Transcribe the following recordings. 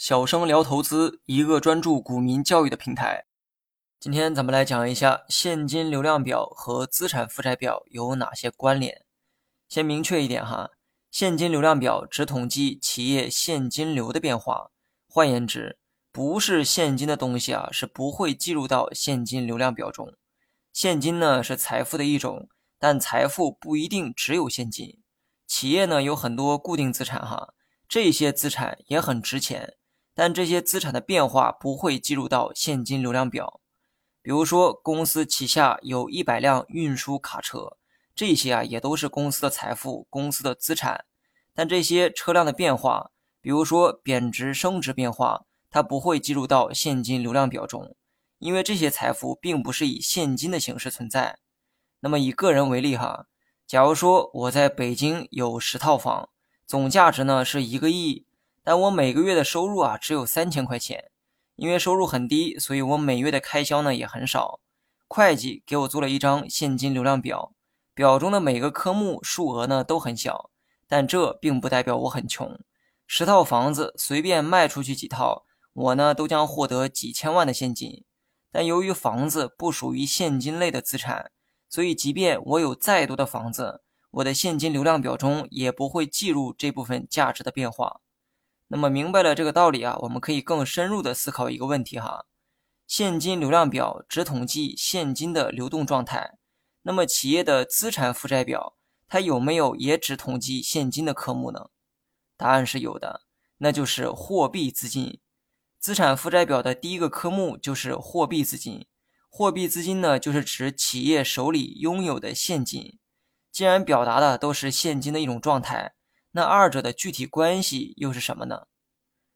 小生聊投资，一个专注股民教育的平台。今天咱们来讲一下现金流量表和资产负债表有哪些关联。先明确一点哈，现金流量表只统计企业现金流的变化，换言之，不是现金的东西啊是不会计入到现金流量表中。现金呢是财富的一种，但财富不一定只有现金。企业呢有很多固定资产哈，这些资产也很值钱。但这些资产的变化不会计入到现金流量表。比如说，公司旗下有一百辆运输卡车，这些啊也都是公司的财富、公司的资产。但这些车辆的变化，比如说贬值升值变化，它不会计入到现金流量表中，因为这些财富并不是以现金的形式存在。那么以个人为例哈，假如说我在北京有十套房，总价值呢是一个亿。但我每个月的收入啊只有三千块钱，因为收入很低，所以我每月的开销呢也很少。会计给我做了一张现金流量表，表中的每个科目数额呢都很小，但这并不代表我很穷。十套房子随便卖出去几套，我呢都将获得几千万的现金。但由于房子不属于现金类的资产，所以即便我有再多的房子，我的现金流量表中也不会计入这部分价值的变化。那么明白了这个道理啊，我们可以更深入的思考一个问题哈：现金流量表只统计现金的流动状态，那么企业的资产负债表它有没有也只统计现金的科目呢？答案是有的，那就是货币资金。资产负债表的第一个科目就是货币资金。货币资金呢，就是指企业手里拥有的现金。既然表达的都是现金的一种状态。那二者的具体关系又是什么呢？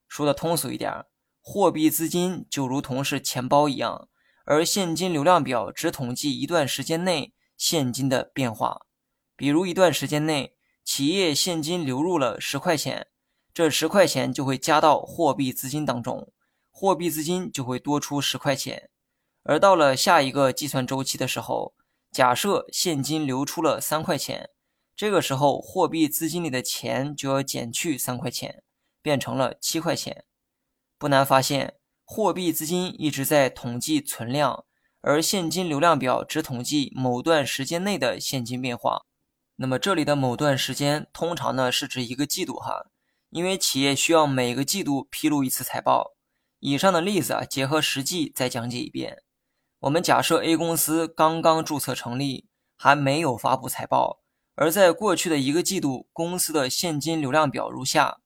说的通俗一点，货币资金就如同是钱包一样，而现金流量表只统计一段时间内现金的变化。比如一段时间内，企业现金流入了十块钱，这十块钱就会加到货币资金当中，货币资金就会多出十块钱。而到了下一个计算周期的时候，假设现金流出了三块钱。这个时候，货币资金里的钱就要减去三块钱，变成了七块钱。不难发现，货币资金一直在统计存量，而现金流量表只统计某段时间内的现金变化。那么这里的某段时间，通常呢是指一个季度哈，因为企业需要每个季度披露一次财报。以上的例子啊，结合实际再讲解一遍。我们假设 A 公司刚刚注册成立，还没有发布财报。而在过去的一个季度，公司的现金流量表如下：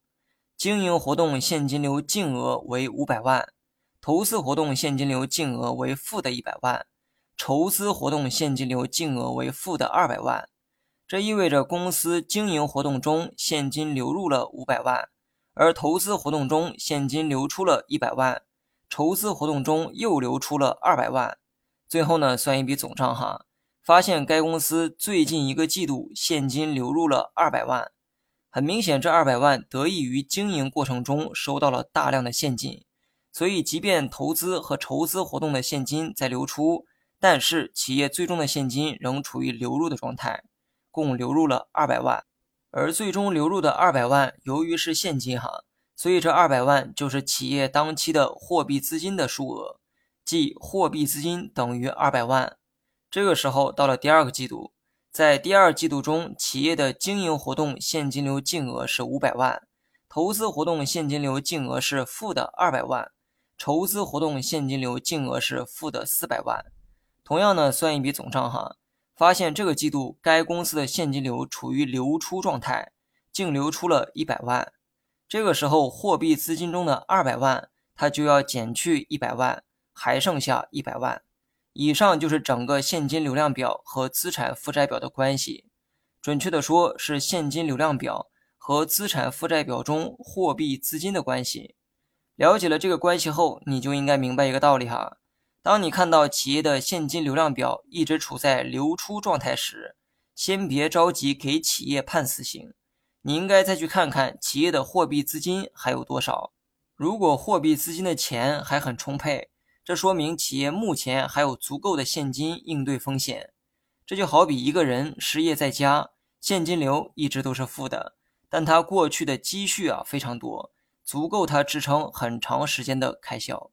经营活动现金流净额为五百万，投资活动现金流净额为负的一百万，筹资活动现金流净额为负的二百万。这意味着公司经营活动中现金流入了五百万，而投资活动中现金流出了一百万，筹资活动中又流出了二百万。最后呢，算一笔总账哈。发现该公司最近一个季度现金流入了二百万，很明显，这二百万得益于经营过程中收到了大量的现金，所以即便投资和筹资活动的现金在流出，但是企业最终的现金仍处于流入的状态，共流入了二百万，而最终流入的二百万由于是现金哈，所以这二百万就是企业当期的货币资金的数额，即货币资金等于二百万。这个时候到了第二个季度，在第二季度中，企业的经营活动现金流净额是五百万，投资活动现金流净额是负的二百万，筹资活动现金流净额是负的四百万。同样呢，算一笔总账哈，发现这个季度该公司的现金流处于流出状态，净流出了一百万。这个时候，货币资金中的二百万，它就要减去一百万，还剩下一百万。以上就是整个现金流量表和资产负债表的关系，准确的说是现金流量表和资产负债表中货币资金的关系。了解了这个关系后，你就应该明白一个道理哈：当你看到企业的现金流量表一直处在流出状态时，先别着急给企业判死刑，你应该再去看看企业的货币资金还有多少。如果货币资金的钱还很充沛，这说明企业目前还有足够的现金应对风险。这就好比一个人失业在家，现金流一直都是负的，但他过去的积蓄啊非常多，足够他支撑很长时间的开销。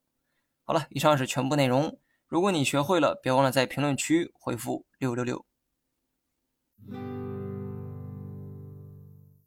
好了，以上是全部内容。如果你学会了，别忘了在评论区回复六六六。